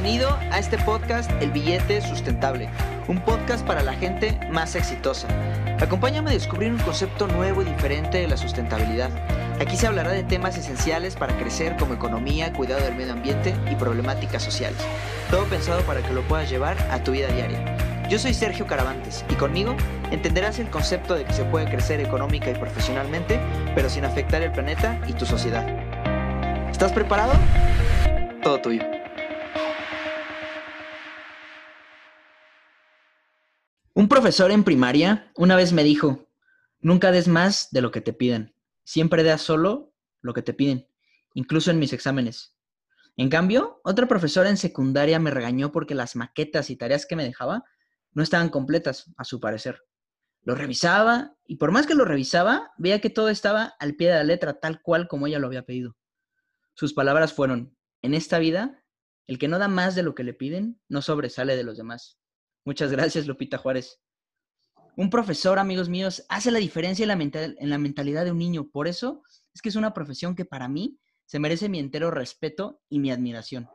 Bienvenido a este podcast El Billete Sustentable, un podcast para la gente más exitosa. Acompáñame a descubrir un concepto nuevo y diferente de la sustentabilidad. Aquí se hablará de temas esenciales para crecer como economía, cuidado del medio ambiente y problemáticas sociales. Todo pensado para que lo puedas llevar a tu vida diaria. Yo soy Sergio Caravantes y conmigo entenderás el concepto de que se puede crecer económica y profesionalmente, pero sin afectar el planeta y tu sociedad. ¿Estás preparado? Todo tuyo. Un profesor en primaria una vez me dijo, nunca des más de lo que te piden, siempre das solo lo que te piden, incluso en mis exámenes. En cambio, otra profesora en secundaria me regañó porque las maquetas y tareas que me dejaba no estaban completas, a su parecer. Lo revisaba y por más que lo revisaba, veía que todo estaba al pie de la letra, tal cual como ella lo había pedido. Sus palabras fueron, en esta vida, el que no da más de lo que le piden, no sobresale de los demás. Muchas gracias, Lupita Juárez. Un profesor, amigos míos, hace la diferencia en la, en la mentalidad de un niño. Por eso es que es una profesión que para mí se merece mi entero respeto y mi admiración.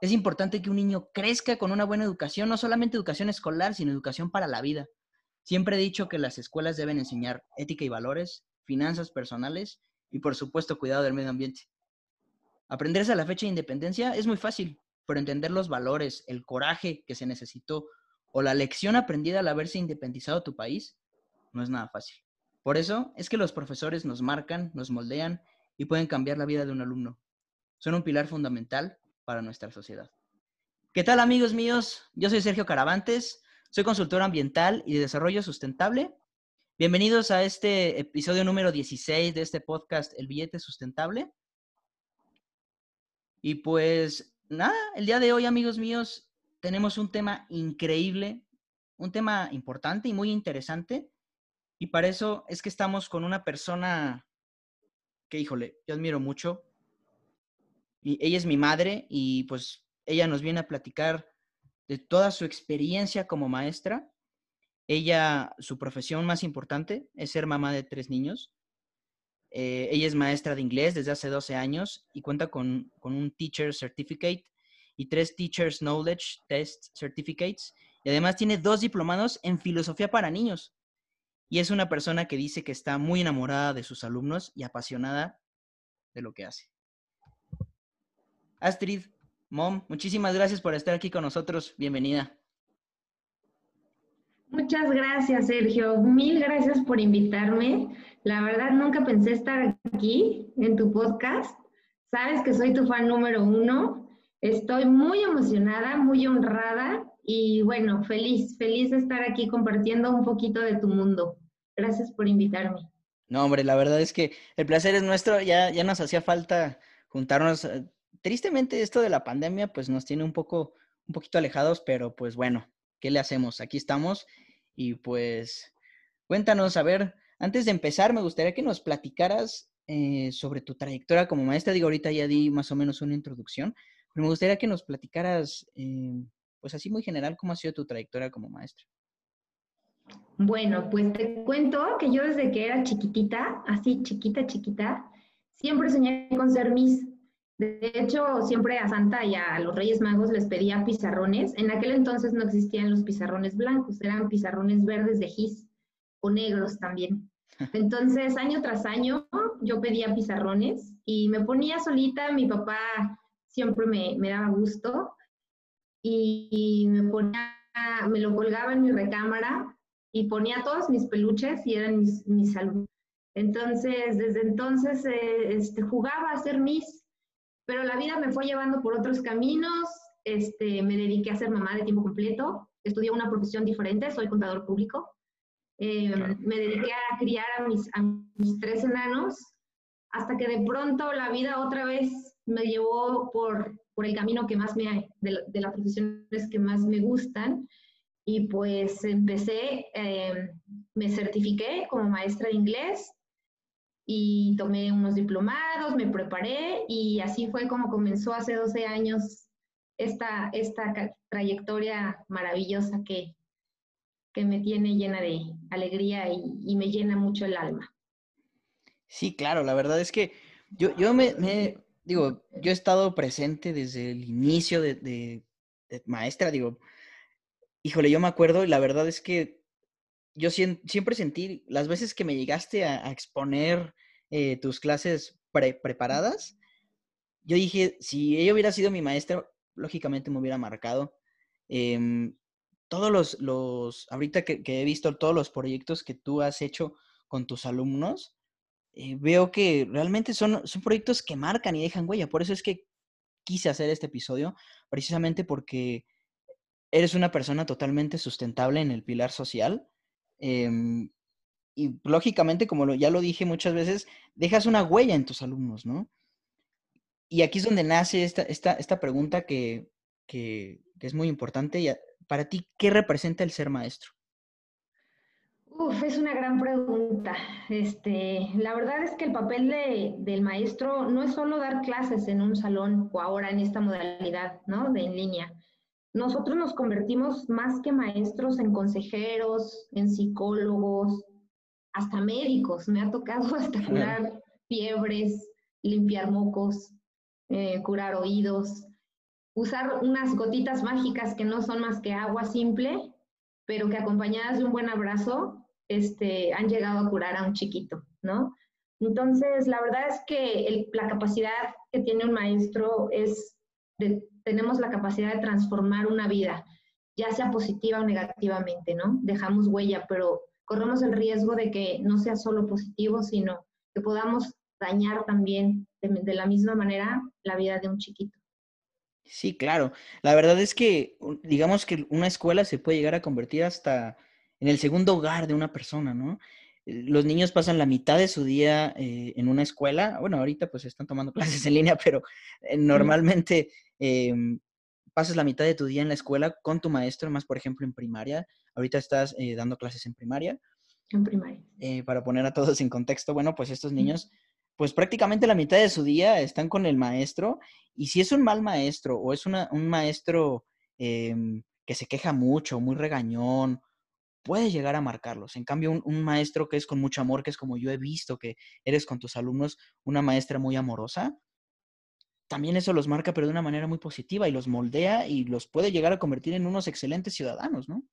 Es importante que un niño crezca con una buena educación, no solamente educación escolar, sino educación para la vida. Siempre he dicho que las escuelas deben enseñar ética y valores, finanzas personales y por supuesto cuidado del medio ambiente. Aprenderse a la fecha de independencia es muy fácil, pero entender los valores, el coraje que se necesitó o la lección aprendida al haberse independizado tu país no es nada fácil. Por eso es que los profesores nos marcan, nos moldean y pueden cambiar la vida de un alumno. Son un pilar fundamental para nuestra sociedad. ¿Qué tal amigos míos? Yo soy Sergio Caravantes, soy consultor ambiental y de desarrollo sustentable. Bienvenidos a este episodio número 16 de este podcast El billete sustentable. Y pues nada, el día de hoy, amigos míos, tenemos un tema increíble, un tema importante y muy interesante. Y para eso es que estamos con una persona que, híjole, yo admiro mucho. Y ella es mi madre y pues ella nos viene a platicar de toda su experiencia como maestra. Ella, su profesión más importante es ser mamá de tres niños. Eh, ella es maestra de inglés desde hace 12 años y cuenta con, un Teacher Certificate y tres Teachers Knowledge Test Certificates. Y además tiene dos diplomados en filosofía para niños. Y es una persona que dice que está muy enamorada de sus alumnos y apasionada de lo que hace. Astrid, Mom, muchísimas gracias por estar aquí con nosotros. Bienvenida. Muchas gracias, Sergio. Mil gracias por invitarme. La verdad, nunca pensé estar aquí en tu podcast. Sabes que soy tu fan número uno. Estoy muy emocionada, muy honrada y bueno, feliz, feliz de estar aquí compartiendo un poquito de tu mundo. Gracias por invitarme. No, hombre, la verdad es que el placer es nuestro. Ya, ya nos hacía falta juntarnos. Tristemente, esto de la pandemia, pues nos tiene un poco, un poquito alejados, pero pues bueno, ¿qué le hacemos? Aquí estamos y pues cuéntanos, a ver, antes de empezar, me gustaría que nos platicaras eh, sobre tu trayectoria como maestra. Digo, ahorita ya di más o menos una introducción, pero me gustaría que nos platicaras, eh, pues así muy general, cómo ha sido tu trayectoria como maestra. Bueno, pues te cuento que yo desde que era chiquitita, así chiquita, chiquita, siempre soñé con ser Miss. De hecho, siempre a Santa y a los Reyes Magos les pedía pizarrones. En aquel entonces no existían los pizarrones blancos, eran pizarrones verdes de gis o negros también. Entonces, año tras año, yo pedía pizarrones y me ponía solita, mi papá siempre me, daba gusto y, me ponía, me lo colgaba en mi recámara y ponía todos mis peluches y eran mis, mis alumnos. Entonces, desde entonces eh, este, jugaba a ser Miss, pero la vida me fue llevando por otros caminos. Este, me dediqué a ser mamá de tiempo completo, estudié una profesión diferente, soy contador público. Eh, me dediqué a criar a mis, a mis tres enanos hasta que de pronto la vida otra vez me llevó por, por el camino que más me, de, de las profesiones que más me gustan. Y pues empecé, eh, me certifiqué como maestra de inglés y tomé unos diplomados, me preparé y así fue como comenzó hace 12 años esta, esta trayectoria maravillosa que, que me tiene llena de alegría y, me llena mucho el alma. Sí, claro, la verdad es que yo, yo me, digo, yo he estado presente desde el inicio de, maestra, digo, híjole, yo me acuerdo y la verdad es que yo siempre sentí, las veces que me llegaste a, exponer eh, tus clases preparadas, yo dije, si ella hubiera sido mi maestra, lógicamente me hubiera marcado. Em, todos los, los ahorita que, he visto todos los proyectos que tú has hecho con tus alumnos, eh, veo que realmente son, son proyectos que marcan y dejan huella. Por eso es que quise hacer este episodio, precisamente porque eres una persona totalmente sustentable en el pilar social. Em, y lógicamente, como ya lo dije muchas veces, dejas una huella en tus alumnos, ¿no? Y aquí es donde nace esta, esta, esta pregunta que, que, es muy importante. Para ti, ¿qué representa el ser maestro? Uf, es una gran pregunta. Este, la verdad es que el papel de, del maestro no es solo dar clases en un salón o ahora en esta modalidad, ¿no? De en línea. Nosotros nos convertimos más que maestros en consejeros, en psicólogos, hasta médicos. Me ha tocado hasta curar fiebres, limpiar mocos, eh, curar oídos, usar unas gotitas mágicas que no son más que agua simple, pero que acompañadas de un buen abrazo este, han llegado a curar a un chiquito, ¿no? Entonces, la verdad es que la capacidad que tiene un maestro es, tenemos la capacidad de transformar una vida, ya sea positiva o negativamente, ¿no? Dejamos huella, pero corremos el riesgo de que no sea solo positivo, sino que podamos dañar también de, la misma manera la vida de un chiquito. Sí, claro. La verdad es que, digamos que una escuela se puede llegar a convertir hasta en el segundo hogar de una persona, ¿no? Eh, los niños pasan la mitad de su día eh, en una escuela. Bueno, ahorita pues están tomando clases en línea, pero eh, normalmente em, pasas la mitad de tu día en la escuela con tu maestro, más por ejemplo en primaria. Ahorita estás dando clases en primaria. En primaria. para poner a todos en contexto, bueno, pues estos niños pues prácticamente la mitad de su día están con el maestro y si es un mal maestro o es un maestro em, que se queja mucho, muy regañón, puede llegar a marcarlos. En cambio, un, maestro que es con mucho amor, que es como yo he visto que eres con tus alumnos, una maestra muy amorosa, también eso los marca, pero de una manera muy positiva y los moldea y los puede llegar a convertir en unos excelentes ciudadanos, ¿no?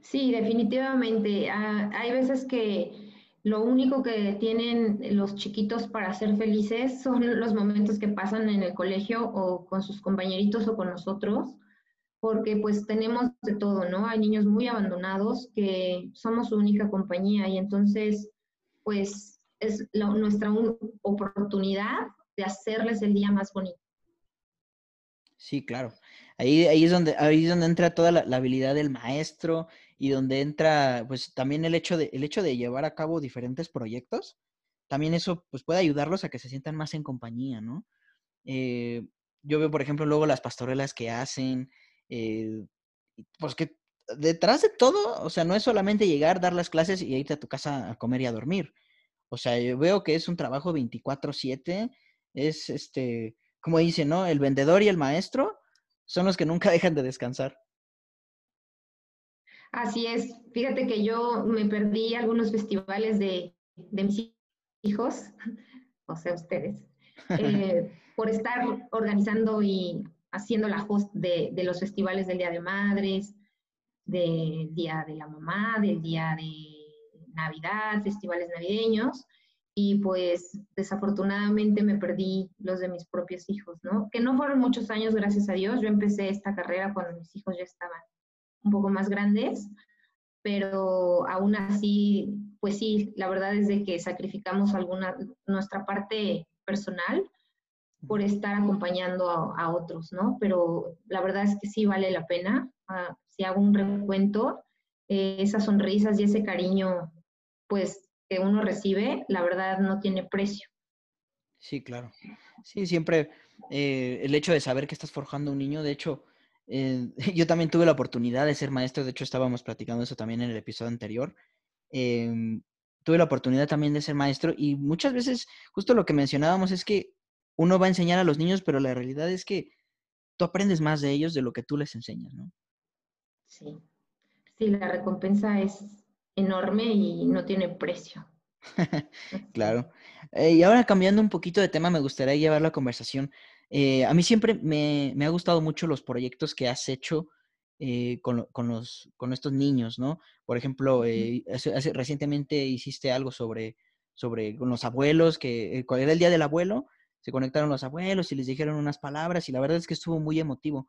Sí, definitivamente. Ah, hay veces que lo único que tienen los chiquitos para ser felices son los momentos que pasan en el colegio o con sus compañeritos o con nosotros, porque pues tenemos de todo, ¿no? Hay niños muy abandonados que somos su única compañía y entonces pues es nuestra oportunidad de hacerles el día más bonito. Sí, claro. Ahí, ahí, es, donde, ahí es donde entra toda la, la habilidad del maestro, y donde entra pues también el hecho de, el hecho de llevar a cabo diferentes proyectos, también eso pues puede ayudarlos a que se sientan más en compañía, ¿no? Eh, yo veo, por ejemplo, luego las pastorelas que hacen, eh, pues que detrás de todo, o sea, no es solamente llegar, dar las clases y irte a tu casa a comer y a dormir. O sea, yo veo que es un trabajo 24/7, es este, como dice, ¿no? El vendedor y el maestro son los que nunca dejan de descansar. Así es. Fíjate que yo me perdí algunos festivales de, mis hijos, o sea, ustedes, eh, por estar organizando y haciendo la host de, los festivales del Día de Madres, del Día de la Mamá, del Día de Navidad, festivales navideños. Y pues desafortunadamente me perdí los de mis propios hijos, ¿no? Que no fueron muchos años, gracias a Dios. Yo empecé esta carrera cuando mis hijos ya estaban un poco más grandes, pero aún así, pues sí, la verdad es de que sacrificamos alguna, nuestra parte personal por estar acompañando a, otros, ¿no? Pero la verdad es que sí vale la pena. Ah, si hago un recuento, eh, esas sonrisas y ese cariño, pues, que uno recibe, la verdad no tiene precio. Sí, claro. Sí, siempre eh, el hecho de saber que estás forjando un niño, de hecho, eh, yo también tuve la oportunidad de ser maestro, de hecho estábamos platicando eso también en el episodio anterior. Em, tuve la oportunidad también de ser maestro y muchas veces justo lo que mencionábamos es que uno va a enseñar a los niños, pero la realidad es que tú aprendes más de ellos de lo que tú les enseñas, ¿no? Sí, sí, la recompensa es enorme y no tiene precio. claro. Eh, y ahora cambiando un poquito de tema, me gustaría llevar la conversación Eh, a mí siempre me, me, ha gustado mucho los proyectos que has hecho eh, con, con, los, con estos niños, ¿no? Por ejemplo, eh, hace, recientemente hiciste algo sobre, sobre con los abuelos, que cuál era el día del abuelo, se conectaron los abuelos y les dijeron unas palabras y la verdad es que estuvo muy emotivo.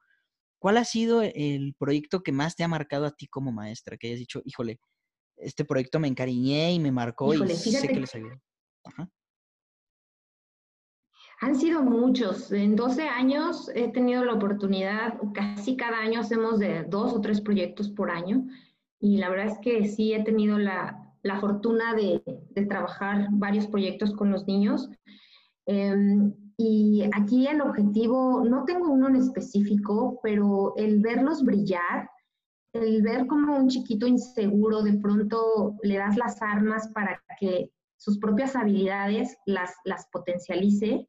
¿Cuál ha sido el proyecto que más te ha marcado a ti como maestra? Que hayas dicho, híjole, este proyecto me encariñé y me marcó y sé que les ayudó. Ajá. Han sido muchos. En 12 años he tenido la oportunidad, casi cada año hacemos de dos o tres proyectos por año. Y la verdad es que sí he tenido la, la fortuna de, de, trabajar varios proyectos con los niños. Em, y aquí el objetivo, no tengo uno en específico, pero el verlos brillar, el ver como un chiquito inseguro de pronto le das las armas para que sus propias habilidades las, las potencialice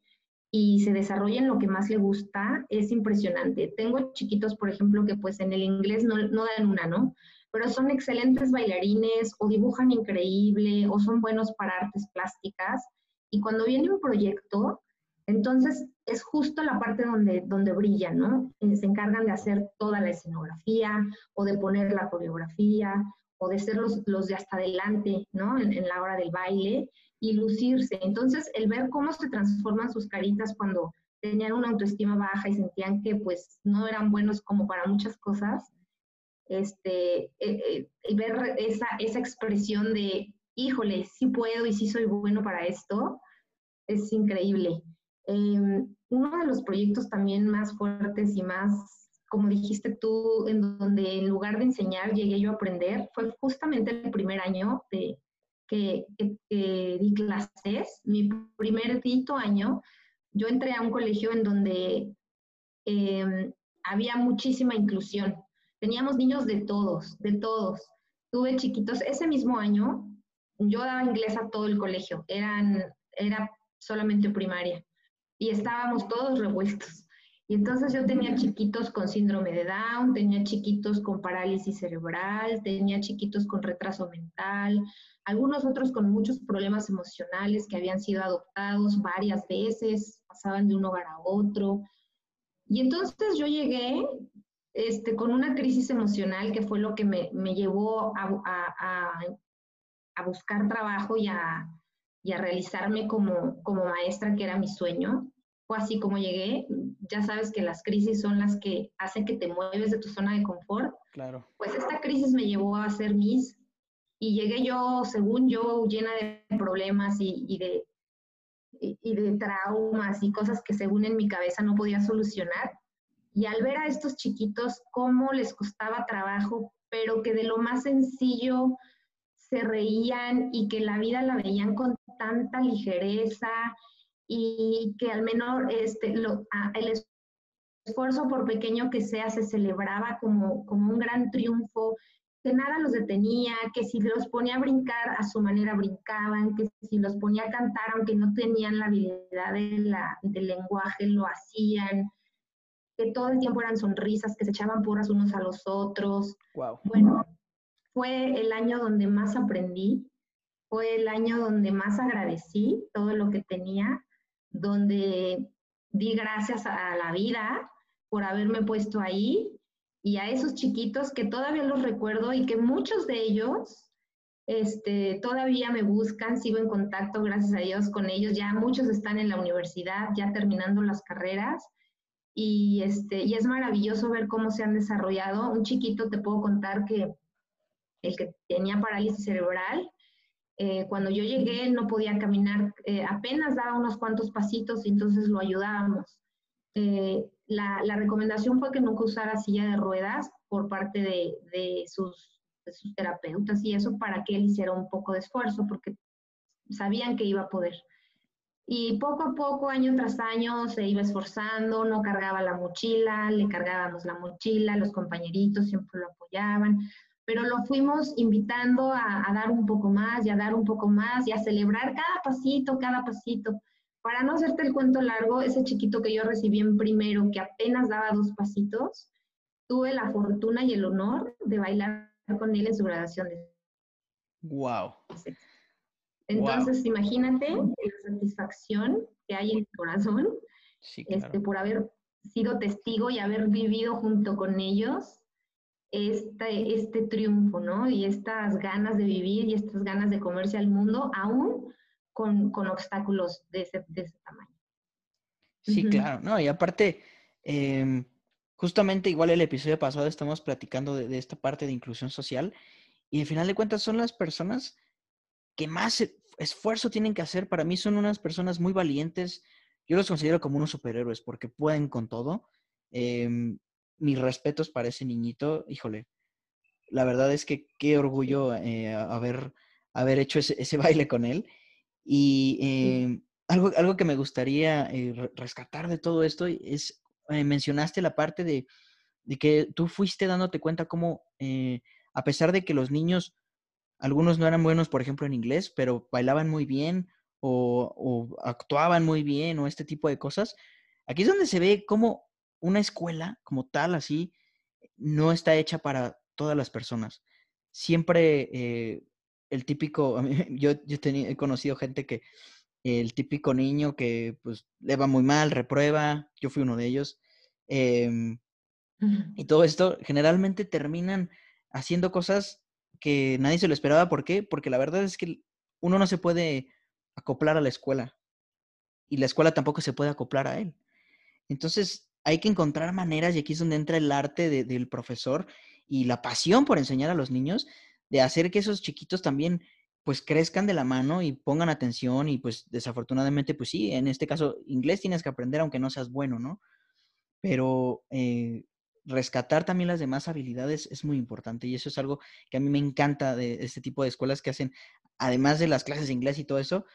y se desarrolla en lo que más le gusta, es impresionante. Tengo chiquitos, por ejemplo, que pues en el inglés no, no dan una, ¿no? Pero son excelentes bailarines o dibujan increíble o son buenos para artes plásticas. Y cuando viene un proyecto, entonces es justo la parte donde, donde brillan, ¿no? Eh, se encargan de hacer toda la escenografía o de poner la coreografía o de ser los, los de hasta adelante, ¿no? En, la hora del baile y lucirse. Entonces, el ver cómo se transforman sus caritas cuando tenían una autoestima baja y sentían que pues no eran buenos como para muchas cosas, este, eh, eh, ver esa, esa expresión de, híjole, sí puedo y sí soy bueno para esto, es increíble. Em, uno de los proyectos también más fuertes y más, como dijiste tú, en donde en lugar de enseñar llegué yo a aprender, fue justamente el primer año de, que, di clases, mi primer dito año, yo entré a un colegio en donde em, había muchísima inclusión. Teníamos niños de todos, de todos. Tuve chiquitos, ese mismo año yo daba inglés a todo el colegio, eran, era solamente primaria y estábamos todos revueltos. Y entonces yo tenía chiquitos con síndrome de Down, tenía chiquitos con parálisis cerebral, tenía chiquitos con retraso mental, algunos otros con muchos problemas emocionales que habían sido adoptados varias veces, pasaban de un hogar a otro. Y entonces yo llegué este, con una crisis emocional que fue lo que me, me llevó a, a, a, buscar trabajo y a, y a realizarme como, como maestra, que era mi sueño. Fue así como llegué. Ya sabes que las crisis son las que hacen que te mueves de tu zona de confort. Claro. Pues esta crisis me llevó a hacer mis y llegué yo, según yo, llena de problemas y, de, y, de traumas y cosas que según en mi cabeza no podía solucionar. Y al ver a estos chiquitos cómo les costaba trabajo, pero que de lo más sencillo se reían y que la vida la veían con tanta ligereza y que al menos este, lo, el esfuerzo, por pequeño que sea, se celebraba como, como un gran triunfo, que nada los detenía, que si los ponía a brincar a su manera brincaban, que si los ponía a cantar aunque no tenían la habilidad de la, del lenguaje, lo hacían, que todo el tiempo eran sonrisas, que se echaban porras unos a los otros. Wow. Bueno, fue el año donde más aprendí, fue el año donde más agradecí todo lo que tenía donde di gracias a la vida por haberme puesto ahí y a esos chiquitos que todavía los recuerdo y que muchos de ellos este, todavía me buscan, sigo en contacto, gracias a Dios, con ellos. Ya muchos están en la universidad, ya terminando las carreras. Y, este, y es maravilloso ver cómo se han desarrollado. Un chiquito, te puedo contar que el que tenía parálisis cerebral, eh, cuando yo llegué no podía caminar, eh, apenas daba unos cuantos pasitos y entonces lo ayudábamos. Eh, la, la, recomendación fue que nunca usara silla de ruedas por parte de, de, sus, de, sus, terapeutas y eso para que él hiciera un poco de esfuerzo porque sabían que iba a poder. Y poco a poco, año tras año, se iba esforzando, no cargaba la mochila, le cargábamos la mochila, los compañeritos siempre lo apoyaban pero lo fuimos invitando a, dar un poco más y a dar un poco más y a celebrar cada pasito, cada pasito. Para no hacerte el cuento largo, ese chiquito que yo recibí en primero, que apenas daba dos pasitos, tuve la fortuna y el honor de bailar con él en su graduación. Wow. Entonces, imagínate la satisfacción que hay en el corazón este, por haber sido testigo y haber vivido junto con ellos este, este triunfo, ¿no? Y estas ganas de vivir y estas ganas de comerse al mundo, aún con, obstáculos de ese, tamaño. Sí, claro, ¿no? Y aparte, em, justamente igual el episodio pasado estamos platicando de, de, esta parte de inclusión social y al final de cuentas son las personas que más e, esfuerzo tienen que hacer. Para mí son unas personas muy valientes. Yo los considero como unos superhéroes porque pueden con todo. Eh, mis respetos para ese niñito. Híjole, la verdad es que qué orgullo eh, haber, haber hecho ese, baile con él. Y em, algo, algo que me gustaría eh, rescatar de todo esto es, eh, mencionaste la parte de, de, que tú fuiste dándote cuenta cómo, a pesar de que los niños algunos no eran buenos, por ejemplo, en inglés, pero bailaban muy bien o, actuaban muy bien o este tipo de cosas. Aquí es donde se ve cómo una escuela como tal, así, no está hecha para todas las personas. Siempre eh, el típico, yo, yo he conocido gente que el típico niño que pues le va muy mal, reprueba, yo fui uno de ellos. Em, y todo esto generalmente terminan haciendo cosas que nadie se lo esperaba. ¿Por qué? Porque la verdad es que uno no se puede acoplar a la escuela y la escuela tampoco se puede acoplar a él. Entonces hay que encontrar maneras y aquí es donde entra el arte del profesor y la pasión por enseñar a los niños de hacer que esos chiquitos también pues crezcan de la mano y pongan atención y pues desafortunadamente pues sí, en este caso inglés tienes que aprender aunque no seas bueno, ¿no? Pero eh, rescatar también las demás habilidades es muy importante y eso es algo que a mí me encanta de este tipo de escuelas que hacen, además de las clases de inglés y todo eso,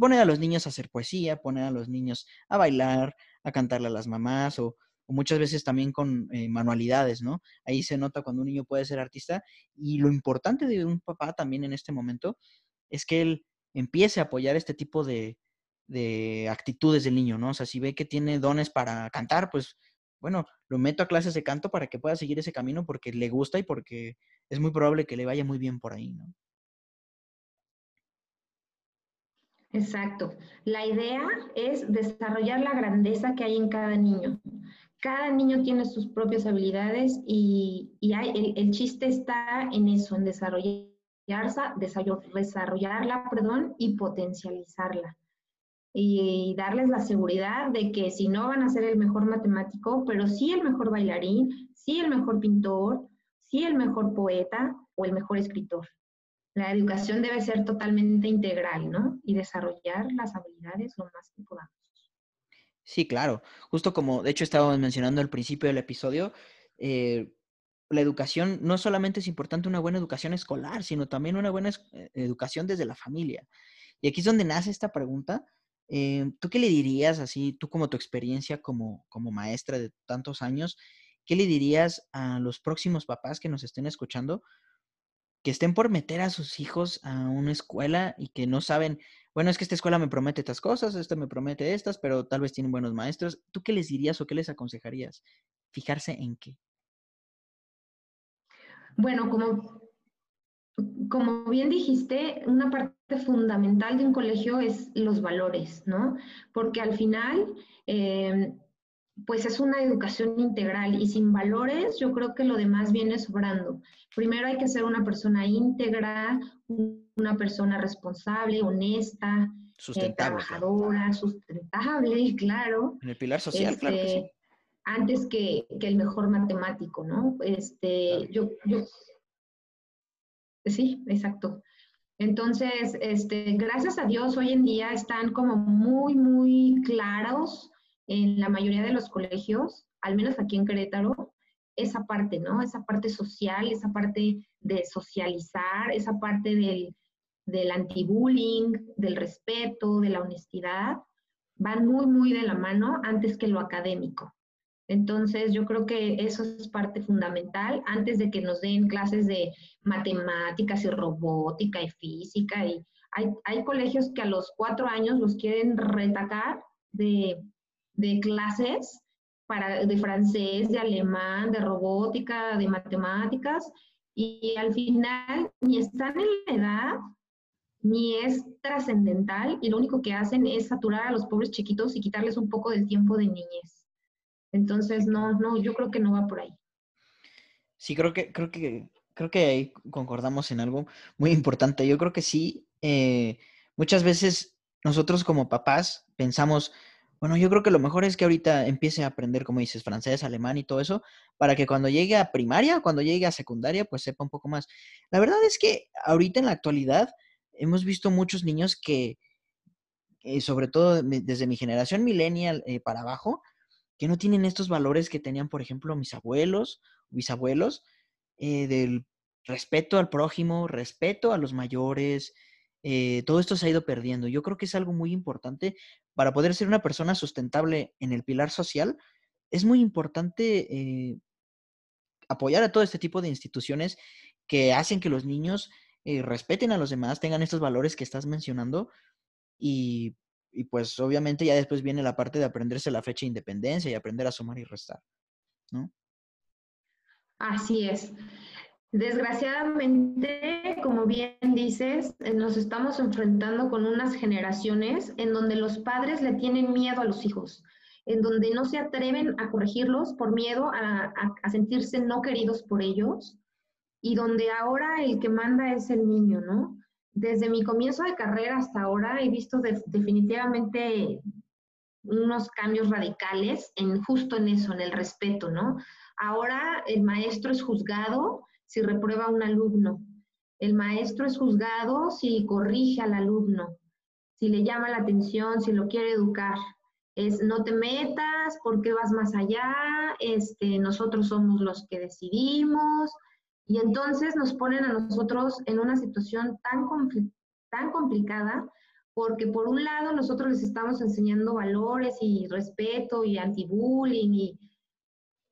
poner a los niños a hacer poesía, poner a los niños a bailar, a cantarle a las mamás o, muchas veces también con eh, manualidades, ¿no? Ahí se nota cuando un niño puede ser artista y lo importante de un papá también en este momento es que él empiece a apoyar este tipo de, de actitudes del niño, ¿no? O sea, si ve que tiene dones para cantar, pues bueno, lo meto a clases de canto para que pueda seguir ese camino porque le gusta y porque es muy probable que le vaya muy bien por ahí, ¿no? Exacto. La idea es desarrollar la grandeza que hay en cada niño. Cada niño tiene sus propias habilidades y, el, chiste está en eso, en desarrollarla, desarrollarla perdón, y potencializarla y darles la seguridad de que si no van a ser el mejor matemático, pero sí el mejor bailarín, sí el mejor pintor, sí el mejor poeta o el mejor escritor. La educación debe ser totalmente integral, ¿no? Y desarrollar las habilidades lo más que podamos. Sí, claro. Justo como, de hecho, estábamos mencionando al principio del episodio, eh, la educación no solamente es importante una buena educación escolar, sino también una buena eh, educación desde la familia. Y aquí es donde nace esta pregunta eh, ¿Tú qué le dirías, así, tú como tu experiencia como, como maestra de tantos años, qué le dirías a los próximos papás que nos estén escuchando, que estén por meter a sus hijos a una escuela y que no saben, bueno, es que esta escuela me promete estas cosas, esta me promete estas, pero tal vez tienen buenos maestros. ¿Tú qué les dirías o qué les aconsejarías? Fijarse en qué. Bueno, como como bien dijiste, una parte fundamental de un colegio es los valores, ¿no? Porque al final, eh, pues es una educación integral y sin valores yo creo que lo demás viene sobrando. Primero hay que ser una persona íntegra, una persona responsable, honesta, eh, trabajadora, sustentable, claro. En el pilar social, claro que sí. Este, antes que, que, el mejor matemático, ¿no? Este, yo, yo Sí, exacto. Entonces, este, gracias a Dios, hoy en día están como muy, muy claros en la mayoría de los colegios, al menos aquí en Querétaro, esa parte, ¿no? Esa parte social, esa parte de socializar, esa parte del, del anti-bullying, del respeto, de la honestidad, van muy, muy de la mano antes que lo académico. Entonces, yo creo que eso es parte fundamental antes de que nos den clases de matemáticas y robótica y física. Y hay, colegios que a los cuatro años los quieren retacar de, clases para, de francés, de alemán, de robótica, de matemáticas, y al final ni están en la edad ni es trascendental y lo único que hacen es saturar a los pobres chiquitos y quitarles un poco del tiempo de niñez. Entonces, no, no, yo creo que no va por ahí. Sí, creo que, creo que, creo que ahí concordamos en algo muy importante. Yo creo que sí, eh, muchas veces nosotros como papás pensamos, bueno, yo creo que lo mejor es que ahorita empiece a aprender, como dices, francés, alemán y todo eso, para que cuando llegue a primaria, cuando llegue a secundaria, pues sepa un poco más. La verdad es que ahorita en la actualidad hemos visto muchos niños que, eh, sobre todo desde mi generación millennial eh, para abajo, que no tienen estos valores que tenían, por ejemplo, mis abuelos, bisabuelos, eh, del respeto al prójimo, respeto a los mayores, eh, todo esto se ha ido perdiendo. Yo creo que es algo muy importante para poder ser una persona sustentable en el pilar social. Es muy importante eh, apoyar a todo este tipo de instituciones que hacen que los niños eh, respeten a los demás, tengan estos valores que estás mencionando y, y, pues obviamente ya después viene la parte de aprenderse la fecha de independencia y aprender a sumar y restar, ¿no? Así es. Desgraciadamente, como bien dices, eh, nos estamos enfrentando con unas generaciones en donde los padres le tienen miedo a los hijos, en donde no se atreven a corregirlos por miedo a, sentirse no queridos por ellos y donde ahora el que manda es el niño, ¿no? Desde mi comienzo de carrera hasta ahora he visto definitivamente unos cambios radicales en justo en eso, en el respeto, ¿no? Ahora el maestro es juzgado si reprueba un alumno. El maestro es juzgado si corrige al alumno, si le llama la atención, si lo quiere educar. Es no te metas, porque vas más allá? Este, nosotros somos los que decidimos. Y entonces nos ponen a nosotros en una situación tan, tan complicada porque por un lado nosotros les estamos enseñando valores y respeto y anti-bullying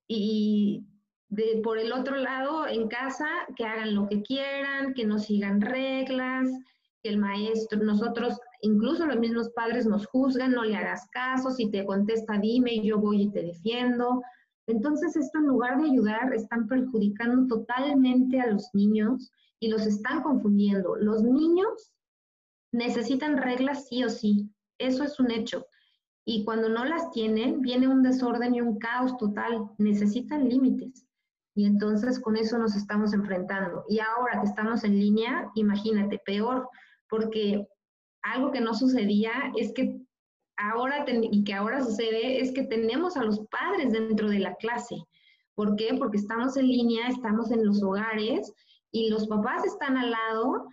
y de, por el otro lado, en casa, que hagan lo que quieran, que no sigan reglas, que el maestro, nosotros, incluso los mismos padres nos juzgan, no le hagas caso, si te contesta, dime, yo voy y te defiendo. Entonces, esto en lugar de ayudar, están perjudicando totalmente a los niños y los están confundiendo. Los niños necesitan reglas sí o sí, eso es un hecho. Y cuando no las tienen, viene un desorden y un caos total. Necesitan límites. Y entonces con eso nos estamos enfrentando. Y ahora que estamos en línea, imagínate, peor, porque algo que no sucedía es que ahora, y que ahora sucede, es que tenemos a los padres dentro de la clase. ¿Por qué? Porque estamos en línea, estamos en los hogares y los papás están al lado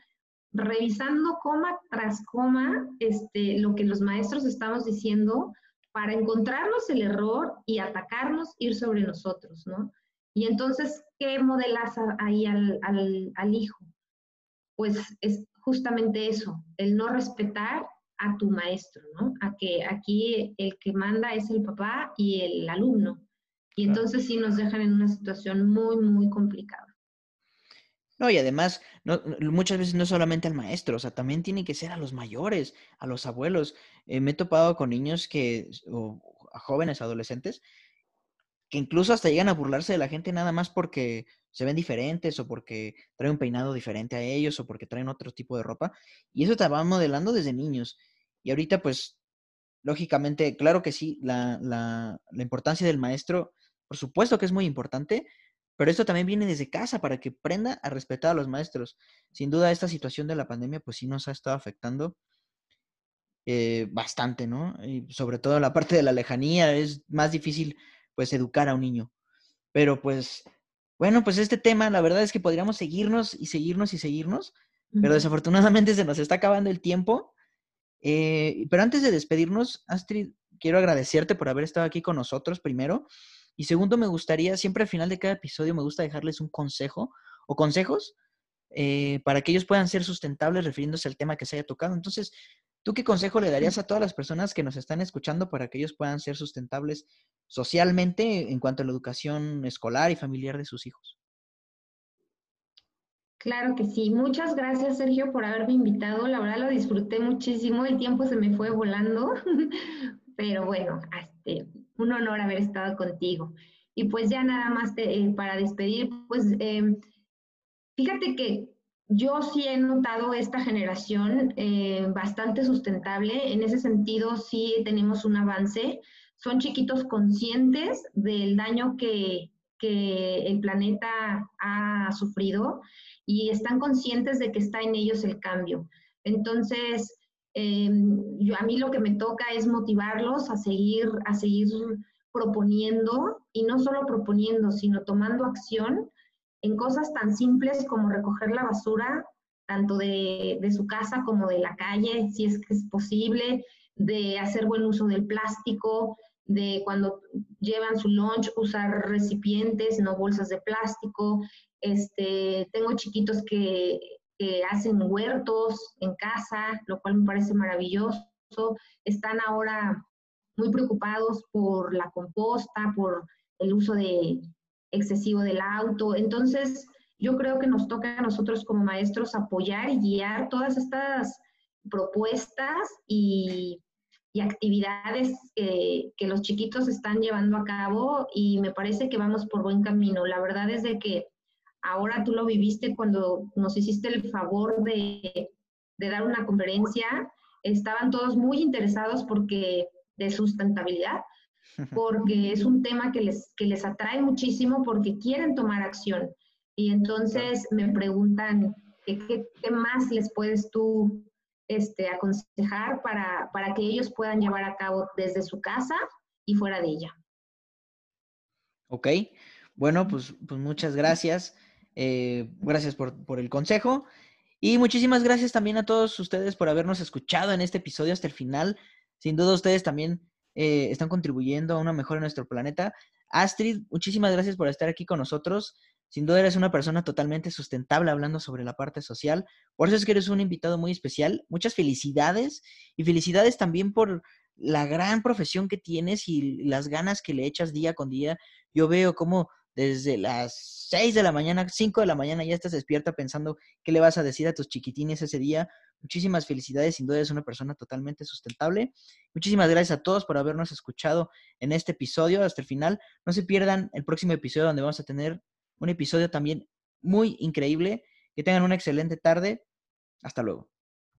revisando coma tras coma este, lo que los maestros estamos diciendo para encontrarnos el error y atacarnos, ir sobre nosotros, ¿no? Y entonces, ¿qué modelas ahí al, hijo? Pues es justamente eso, el no respetar a tu maestro, ¿no? A que aquí el que manda es el papá y el alumno. Y entonces sí nos dejan en una situación muy, muy complicada. No, y además, muchas veces no solamente al maestro, o sea, también tiene que ser a los mayores, a los abuelos. Eh, me he topado con niños que, o a jóvenes, adolescentes, incluso hasta llegan a burlarse de la gente nada más porque se ven diferentes o porque traen un peinado diferente a ellos o porque traen otro tipo de ropa. Y eso te va modelando desde niños. Y ahorita, pues, lógicamente, claro que sí, la, la, importancia del maestro, por supuesto que es muy importante, pero esto también viene desde casa para que aprenda a respetar a los maestros. Sin duda, esta situación de la pandemia, pues sí nos ha estado afectando eh, bastante, ¿no? Sobre todo la parte de la lejanía, es más difícil pues educar a un niño. Pero pues, bueno, pues este tema, la verdad es que podríamos seguirnos y seguirnos y seguirnos, pero desafortunadamente se nos está acabando el tiempo. Eh, pero antes de despedirnos, Astrid, quiero agradecerte por haber estado aquí con nosotros primero. Y segundo, me gustaría, siempre al final de cada episodio, me gusta dejarles un consejo o consejos eh, para que ellos puedan ser sustentables refiriéndose al tema que se haya tocado. Entonces, ¿Tú qué consejo le darías a todas las personas que nos están escuchando para que ellos puedan ser sustentables socialmente en cuanto a la educación escolar y familiar de sus hijos? Claro que sí. Muchas gracias, Sergio, por haberme invitado. La verdad lo disfruté muchísimo. El tiempo se me fue volando. Pero bueno, este, un honor haber estado contigo. Y pues ya nada más eh, para despedir, pues eh, fíjate que yo sí he notado esta generación eh, bastante sustentable. En ese sentido, sí tenemos un avance. Son chiquitos conscientes del daño que, el planeta ha sufrido y están conscientes de que está en ellos el cambio. Entonces, eh, yo, a mí lo que me toca es motivarlos a seguir, a seguir proponiendo y no solo proponiendo, sino tomando acción en cosas tan simples como recoger la basura, tanto de, su casa como de la calle, si es que es posible, de hacer buen uso del plástico, de cuando llevan su lunch usar recipientes, no bolsas de plástico. Este, tengo chiquitos que, que hacen huertos en casa, lo cual me parece maravilloso. Están ahora muy preocupados por la composta, por el uso de, excesivo del auto. Entonces, yo creo que nos toca a nosotros como maestros apoyar y guiar todas estas propuestas y, actividades que, que, los chiquitos están llevando a cabo y me parece que vamos por buen camino. La verdad es de que ahora tú lo viviste cuando nos hiciste el favor de, de dar una conferencia. Estaban todos muy interesados porque de sustentabilidad porque es un tema que les, que les atrae muchísimo porque quieren tomar acción. Y entonces me preguntan, ¿qué, qué más les puedes tú este, aconsejar para, para que ellos puedan llevar a cabo desde su casa y fuera de ella? Ok, bueno, pues, pues muchas gracias. Eh, gracias por, por, el consejo. Y muchísimas gracias también a todos ustedes por habernos escuchado en este episodio hasta el final. Sin duda ustedes también eh, están contribuyendo a una mejora en nuestro planeta. Astrid, muchísimas gracias por estar aquí con nosotros. Sin duda eres una persona totalmente sustentable hablando sobre la parte social. Por eso es que eres un invitado muy especial. Muchas felicidades y felicidades también por la gran profesión que tienes y las ganas que le echas día con día. Yo veo cómo desde las 6 de la mañana, 5 de la mañana ya estás despierta pensando qué le vas a decir a tus chiquitines ese día. Muchísimas felicidades, sin duda es una persona totalmente sustentable. Muchísimas gracias a todos por habernos escuchado en este episodio hasta el final. No se pierdan el próximo episodio donde vamos a tener un episodio también muy increíble. Que tengan una excelente tarde. Hasta luego.